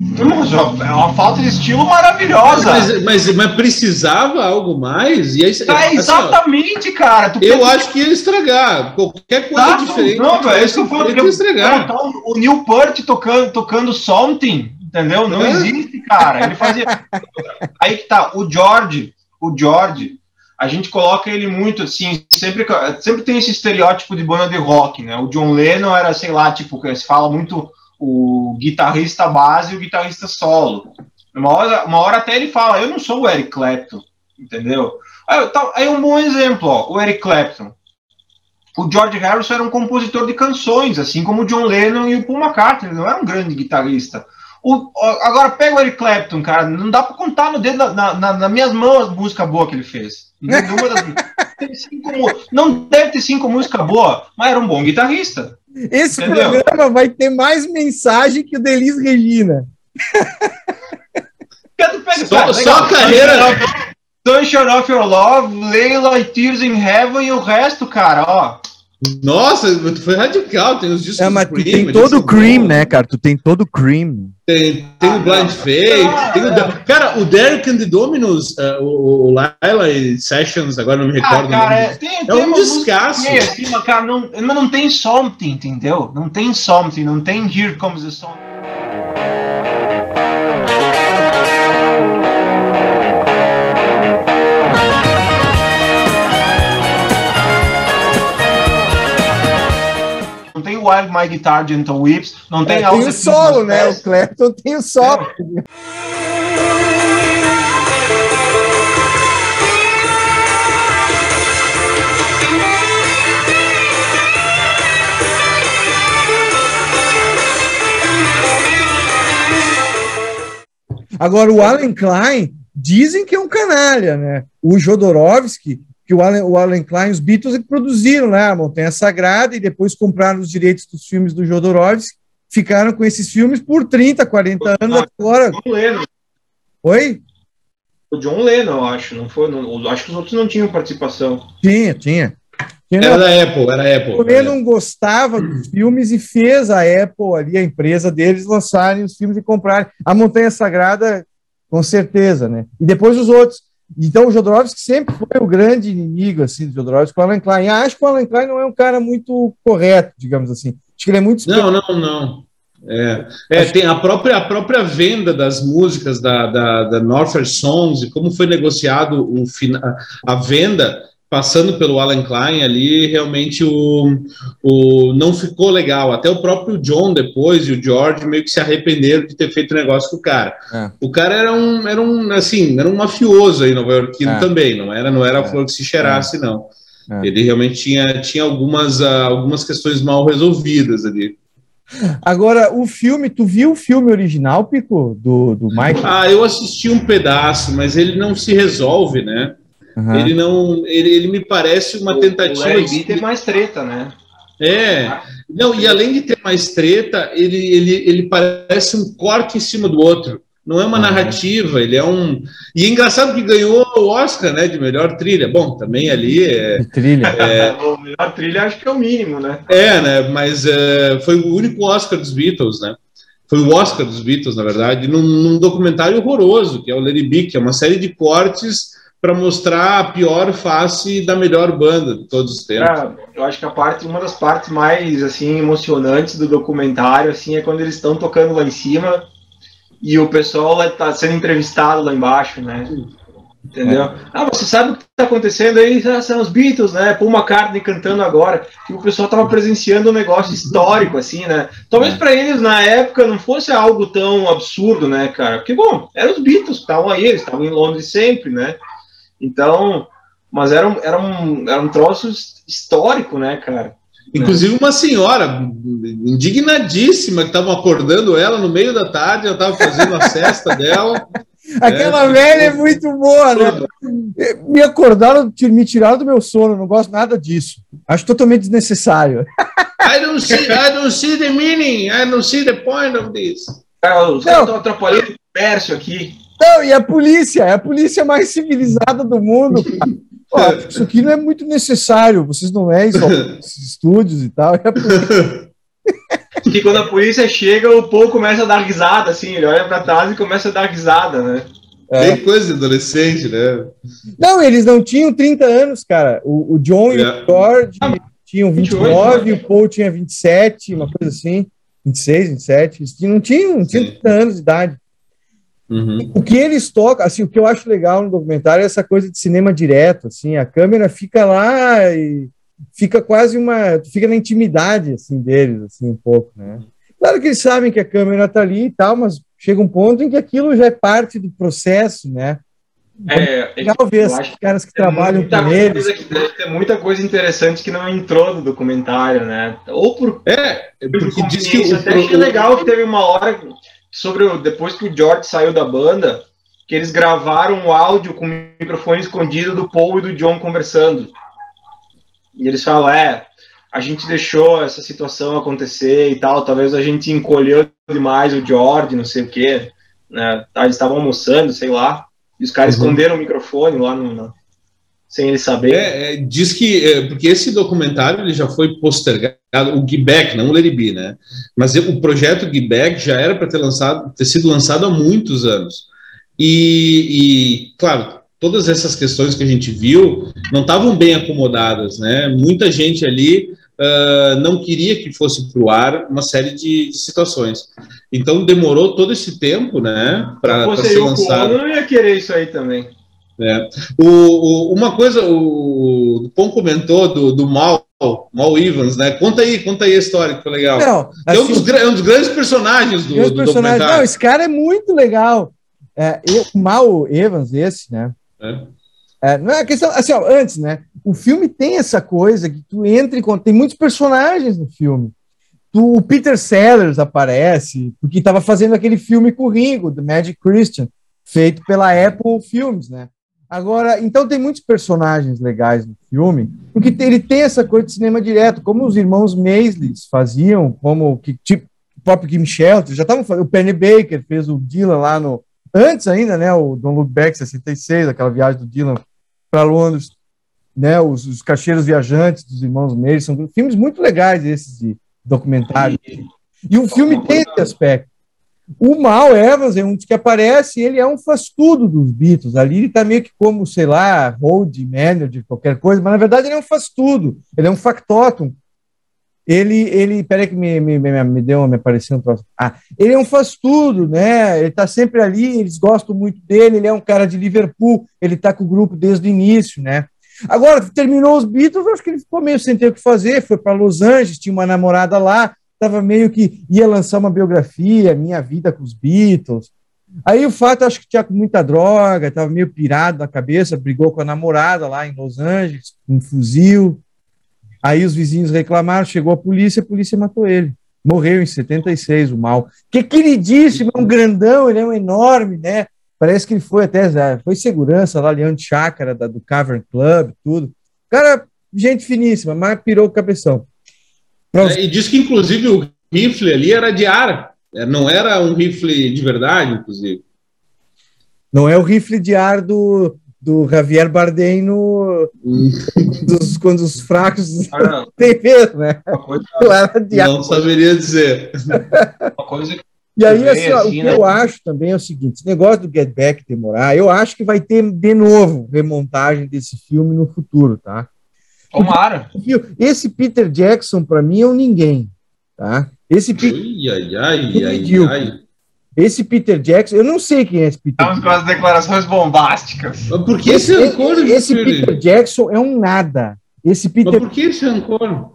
É uma falta de estilo maravilhosa. Mas, mas, mas precisava algo mais? E aí, tá, assim, exatamente, ó, cara. Tu eu acho que ia estragar. Qualquer coisa Exato. diferente. Não, velho, isso que eu falo. Estragar. Cara, o Neil Peart tocando, tocando Something, entendeu? Não é? existe, cara. Ele fazia. aí que tá, o George, o George, a gente coloca ele muito assim, sempre, sempre tem esse estereótipo de banda de rock, né? O John Lennon era, sei lá, tipo, se fala muito o guitarrista base e o guitarrista solo. Uma hora, uma hora até ele fala, eu não sou o Eric Clapton, entendeu? Aí, tá, aí um bom exemplo, ó, o Eric Clapton. O George Harrison era um compositor de canções, assim como o John Lennon e o Paul McCartney, não era um grande guitarrista. O, agora pega o Eric Clapton, cara, não dá para contar no dedo, na, na, nas minhas mãos a música boa que ele fez. Nenhuma das, cinco, não deve ter cinco músicas boas, mas era um bom guitarrista. Esse Entendeu? programa vai ter mais mensagem que o Delis Regina. só, só a carreira. Sunshine of Your Love, Leila e Tears in Heaven e o resto, cara, ó. Nossa, foi radical, tem os discos é, mas tu cream, tem todo o cream, né, cara? Tu tem todo o cream. Tem, tem ah, o Blind Faith, tem o... Cara, o Derek and the Dominos, uh, o, o Laila e Sessions, agora não me recordo. Ah, cara, é, tem, é um descasso. Assim, cara, não, mas não tem something, entendeu? Não tem something, não tem Here Comes the Song. While My Guitar Gentle Whips, não tem é, Tem o solo, né? O Clapton tem o solo. É. Agora, o Alan Klein, dizem que é um canalha, né? O Jodorowsky que o Alan, o Alan Klein, os Beatles que produziram né, a Montanha Sagrada e depois compraram os direitos dos filmes do Jodorowsky, ficaram com esses filmes por 30, 40 anos agora. John Lennon. Oi? O John Lennon, eu acho, não foi? Não, acho que os outros não tinham participação. Tinha, tinha. tinha era da Apple, era da Apple. O Lennon gostava dos filmes e fez a Apple ali, a empresa deles, lançarem os filmes e comprarem. A Montanha Sagrada, com certeza, né? E depois os outros. Então, o Jodorowsky sempre foi o grande inimigo assim, do Jodorowsky, o Alan Klein. E acho que o Alan Klein não é um cara muito correto, digamos assim. Acho que ele é muito. Não, não, não. É, é tem a própria, a própria venda das músicas da, da, da Northern Songs e como foi negociado o, a venda passando pelo Alan Klein ali, realmente o, o não ficou legal. Até o próprio John depois e o George meio que se arrependeram de ter feito negócio com o cara. É. O cara era um, era um, assim, era um mafioso aí, Nova Yorkino é. também, não era, não era a é. flor que se cheirasse, é. não. É. Ele realmente tinha, tinha algumas, uh, algumas questões mal resolvidas ali. Agora, o filme, tu viu o filme original, Pico, do, do Michael? Ah, eu assisti um pedaço, mas ele não se resolve, né? Uhum. Ele não. Ele, ele me parece uma o, tentativa. O de ter mais treta, né? É. Não, e além de ter mais treta, ele, ele, ele parece um corte em cima do outro. Não é uma uhum. narrativa, ele é um. E é engraçado que ganhou o Oscar, né? De melhor trilha. Bom, também ali é. Trilha. É... o melhor trilha acho que é o mínimo, né? É, né? Mas é, foi o único Oscar dos Beatles, né? Foi o Oscar dos Beatles, na verdade, num, num documentário horroroso, que é o Larry B, que é uma série de cortes para mostrar a pior face da melhor banda de todos os tempos. É, eu acho que a parte, uma das partes mais assim emocionantes do documentário assim é quando eles estão tocando lá em cima e o pessoal está sendo entrevistado lá embaixo, né? Entendeu? É. Ah, você sabe o que está acontecendo aí? Ah, são os Beatles, né? Paul McCartney cantando agora. Que o pessoal estava presenciando um negócio histórico, assim, né? Talvez é. para eles na época não fosse algo tão absurdo, né, cara? Porque, bom, eram os Beatles, estavam aí, eles estavam em Londres sempre, né? Então, mas era um, era um, era um troço histórico, né, cara? Inclusive uma senhora indignadíssima que estavam acordando ela no meio da tarde, ela estava fazendo a cesta dela. Aquela é, velha é muito boa, né? Me acordaram, me tiraram do meu sono, não gosto nada disso. Acho totalmente desnecessário. I don't see, I don't see the meaning, I don't see the point of this. Os caras estão atrapalhando o comércio aqui. Não, e a polícia, é a polícia mais civilizada do mundo. Ó, isso aqui não é muito necessário, vocês não é isso, esses estúdios e tal. É que quando a polícia chega, o Paul começa a dar risada, assim, ele olha para trás e começa a dar risada, né? É. Tem coisa de adolescente, né? Não, eles não tinham 30 anos, cara. O, o John é. e o é. George ah, tinham 29, 28, né? o Paul tinha 27, uma coisa assim, 26, 27. Eles não tinham, não tinham 30 anos de idade. Uhum. O que eles tocam, assim, o que eu acho legal no documentário é essa coisa de cinema direto, assim, a câmera fica lá e fica quase uma, fica na intimidade, assim, deles, assim, um pouco, né? Claro que eles sabem que a câmera tá ali e tal, mas chega um ponto em que aquilo já é parte do processo, né? É, é legal ver esses caras que trabalham com eles. Que deve ter muita coisa interessante que não entrou no documentário, né? Ou por. É, porque diz que. Até achei legal que teve uma hora sobre o, depois que o George saiu da banda, que eles gravaram o áudio com o microfone escondido do Paul e do John conversando. E eles falam, é, a gente deixou essa situação acontecer e tal, talvez a gente encolheu demais o George, não sei o quê, né? Tá, eles estavam almoçando, sei lá, e os caras uhum. esconderam o microfone lá no, no sem ele saber. É, é, diz que, é, porque esse documentário ele já foi postergado, o Gibek, não o Leribi, né? Mas o projeto Gibek já era para ter lançado, ter sido lançado há muitos anos. E, e, claro, todas essas questões que a gente viu não estavam bem acomodadas, né? Muita gente ali uh, não queria que fosse para o ar uma série de, de, situações. Então demorou todo esse tempo, né? Para ser lançado. Eu não ia querer isso aí também. É. O, o, uma coisa, o, o Pão comentou do, do Mal, Mal Evans, né? Conta aí, conta aí a história, que foi legal. Não, assim, é, um dos, é, um dos, grandes personagens do, do personagens, Não, esse cara é muito legal. É, o Mal Evans, esse, né? É. É, não é questão, assim, ó, antes, né? O filme tem essa coisa que tu entra e tem muitos personagens no filme. Tu, o Peter Sellers aparece, porque estava fazendo aquele filme com o Ringo, The Magic Christian, feito pela Apple Films, né? Agora, então tem muitos personagens legais no filme, porque ele tem essa coisa de cinema direto, como os irmãos Maisleys faziam, como que tipo o próprio Kim Shelter, já estavam fazendo, o Penny Baker fez o Dylan lá no antes ainda, né, o Don't Look Back 66, aquela viagem do Dylan para Londres, né, os, os Cacheiros Viajantes dos irmãos Maisleys, são filmes muito legais esses de documentário. E o filme tem esse aspecto. O Mal Evans é um dos que aparece, ele é um faz-tudo dos Beatles. Ali ele está meio que como, sei lá, hold manager, qualquer coisa, mas na verdade ele é um faz-tudo, ele é um factotum. Ele, ele, peraí que me, me, me, me deu, me apareceu um troço. Ah, ele é um faz-tudo, né? Ele está sempre ali, eles gostam muito dele, ele é um cara de Liverpool, ele está com o grupo desde o início, né? Agora, terminou os Beatles, acho que ele ficou meio sem ter o que fazer, foi para Los Angeles, tinha uma namorada lá, estava meio que ia lançar uma biografia, minha vida com os Beatles. Aí o fato, acho que tinha muita droga, estava meio pirado na cabeça, brigou com a namorada lá em Los Angeles, um fuzil. Aí os vizinhos reclamaram, chegou a polícia, a polícia matou ele. Morreu em 76, o mal. Que queridíssimo, é um grandão, ele é um enorme, né? Parece que ele foi até, foi segurança lá, Leão de Chácara, da, do Cavern Club, tudo. Cara, gente finíssima, mas pirou o cabeção. É, e diz que, inclusive, o rifle ali era de ar, é, não era um rifle de verdade, inclusive. Não é o rifle de ar do, do Javier Bardem no, dos, quando os fracos ah, tem mesmo, né? Não, não saberia dizer. Uma coisa que e aí, assim, ó, assim, o que né? eu acho também é o seguinte: esse negócio do Get Back demorar, eu acho que vai ter de novo remontagem desse filme no futuro, tá? Tomara. Esse Peter Jackson, para mim, é um ninguém. Tá? Esse Ui, ai, ai, ai, ai, Esse Peter Jackson, eu não sei quem é esse Peter Estamos com as declarações bombásticas. Mas por que esse, esse rancor? Esse, Peter Jackson é um nada. Esse Peter... Mas por que esse rancor?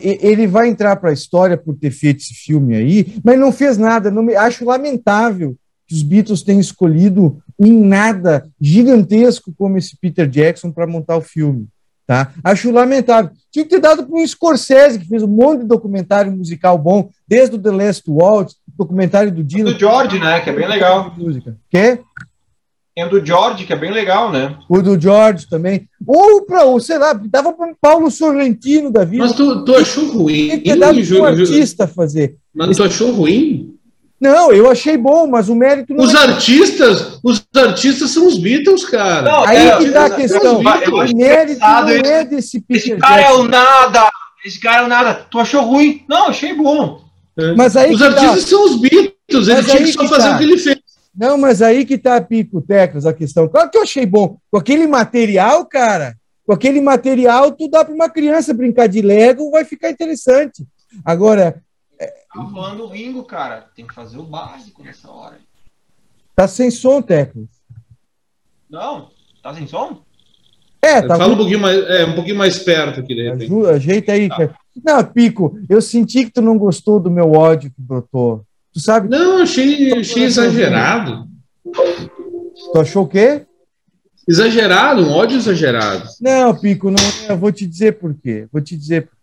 Ele vai entrar para a história por ter feito esse filme aí, mas não fez nada. Não me... Acho lamentável que os Beatles tenham escolhido um nada gigantesco como esse Peter Jackson para montar o filme. Tá? Acho lamentável. Tinha que ter dado para um Scorsese, que fez um monte de documentário musical bom, desde o The Last Waltz, documentário do Dino. Do George, né? Que é bem legal. Música. Quê? Tem o do George, que é bem legal, né? O do George também. Ou para, sei lá, dava para Paulo Sorrentino da vida. Mas tu, tu achou ruim? Tem que ter dado para um artista fazer. Mas tu achou ruim? Não, eu achei bom, mas o mérito não Os é... artistas, os artistas são os Beatles, cara. Não, Aí é, que tá a questão. O mérito não é desse Peter Esse cara Jackson. é o nada. Esse cara é o nada. Tu achou ruim? Não, achei bom. É. Mas aí os artistas tá. são os Beatles, ele tinha que só que fazer tá. o que ele fez. Não, mas aí que tá, Pico, Teclas, a questão. Claro que eu achei bom. Com aquele material, cara, com aquele material, tu dá para uma criança brincar de Lego, vai ficar interessante. Agora. É... Tá falando o Ringo, cara. Tem que fazer o básico nessa hora. Tá sem som, Teclas. Não, tá sem som? É, tá. Fala um pouquinho mais, é, um pouquinho mais perto aqui, de repente. Ajuda, ajeita aí, tá. Não, Pico, eu senti que tu não gostou do meu ódio que brotou. Tu sabe? Não, achei, achei exagerado. Tu achou o quê? Exagerado, um ódio exagerado. Não, Pico, não, eu vou te dizer por quê. Vou te dizer por quê.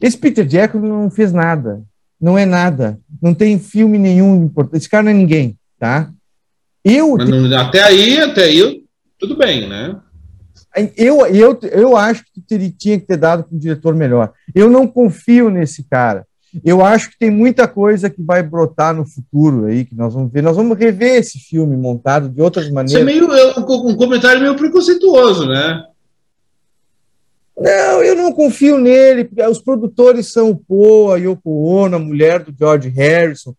Esse Peter Jackson não fez nada. Não é nada. Não tem filme nenhum importante. Esse cara não é ninguém, tá? Eu. Não, até aí, até aí, tudo bem, né? Eu, eu, eu acho que ele tinha que ter dado para um diretor melhor. Eu não confio nesse cara. Eu acho que tem muita coisa que vai brotar no futuro aí, que nós vamos ver. Nós vamos rever esse filme montado de outras maneiras. Isso é meio é um comentário meio preconceituoso, né? Não, eu não confio nele, porque os produtores são o Poe, a Yoko Ono, a mulher do George Harrison.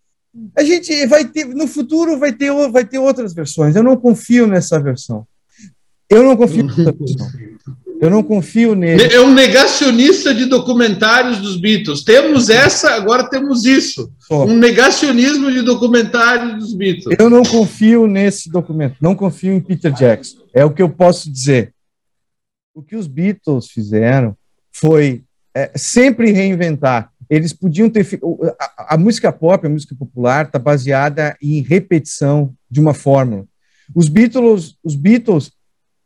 A gente vai ter, no futuro vai ter, vai ter outras versões. Eu não confio nessa versão. Eu não confio nessa versão. Eu não confio nele. É um negacionista de documentários dos Beatles. Temos essa, agora temos isso. Um negacionismo de documentários dos Beatles. Eu não confio nesse documento. Não confio em Peter Jackson. É o que eu posso dizer. O que os Beatles fizeram foi é, sempre reinventar. Eles podiam ter. A, a música pop, a música popular, está baseada em repetição de uma fórmula. Os Beatles, os Beatles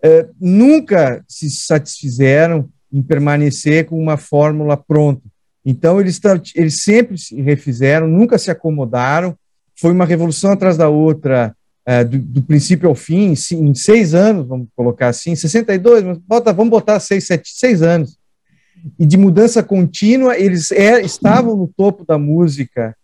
é, nunca se satisfizeram em permanecer com uma fórmula pronta. Então, eles, eles sempre se refizeram, nunca se acomodaram, foi uma revolução atrás da outra, é, do, do, princípio ao fim, em, seis anos, vamos colocar assim, 62, mas bota, vamos botar seis, sete, seis anos. E de mudança contínua, eles é, estavam no topo da música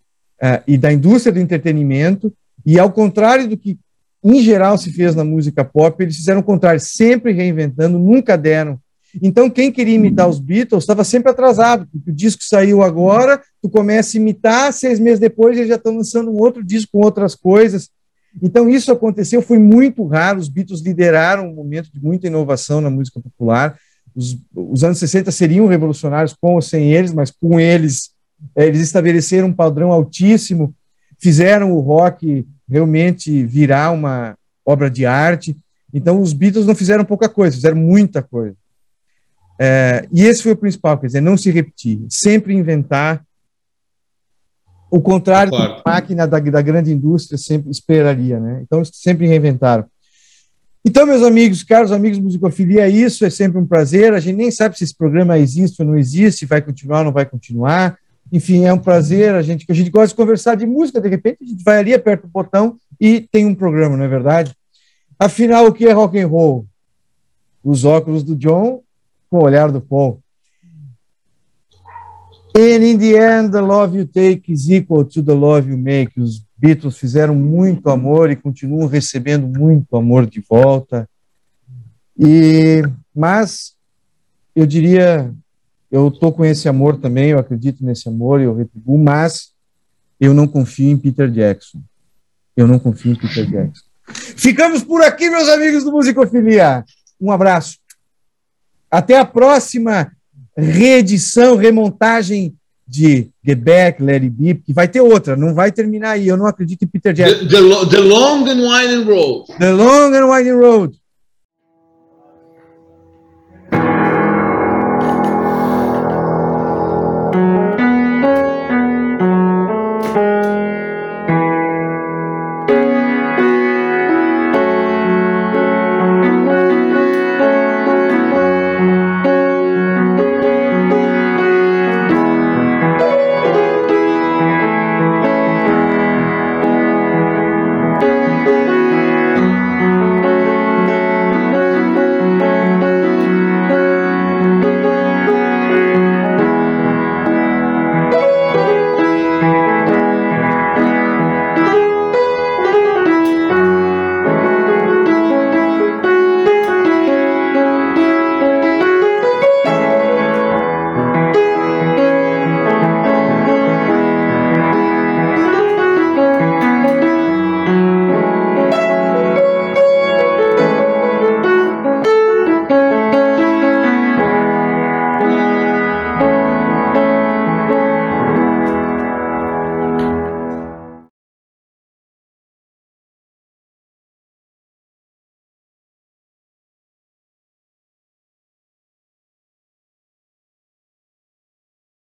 é, e da indústria do entretenimento, e ao contrário do que em geral se fez na música pop, eles fizeram o contrário, sempre reinventando, nunca deram. Então, quem queria imitar os Beatles estava sempre atrasado, porque o disco saiu agora, tu começa a imitar, seis meses depois eles já estão lançando um outro disco com outras coisas. Então, isso aconteceu, foi muito raro, os Beatles lideraram um momento de muita inovação na música popular. Os, os anos 60 seriam revolucionários com ou sem eles, mas com eles, eh, eles estabeleceram um padrão altíssimo, fizeram o rock realmente virar uma obra de arte. Então, os Beatles não fizeram pouca coisa, fizeram muita coisa. É, e esse foi o principal, quer dizer, não se repetir, sempre inventar. O contrário claro. que a máquina da, da grande indústria sempre esperaria, né? Então, sempre reinventaram. Então, meus amigos, caros amigos Musicofilia, isso é sempre um prazer. A gente nem sabe se esse programa existe ou não existe, vai continuar ou não vai continuar. Enfim, é um prazer, a gente a gente gosta de conversar de música, de repente a gente vai ali, aperta o botão e tem um programa, não é verdade? Afinal, o que é rock and roll? Os óculos do John com o olhar do Paul. And in the end, the love you take is equal to the love you make. Os Beatles fizeram muito amor e continuam recebendo muito amor de volta. E mas eu diria eu estou com esse amor também, eu acredito nesse amor, eu retribuo, mas eu não confio em Peter Jackson. Eu não confio em Peter Jackson. Ficamos por aqui, meus amigos do Musicofilia. Um abraço. Até a próxima reedição, remontagem de Get Back, It Be, que vai ter outra, não vai terminar aí. Eu não acredito em Peter Jackson. The, the, the Long and Winding Road. The Long and Winding Road.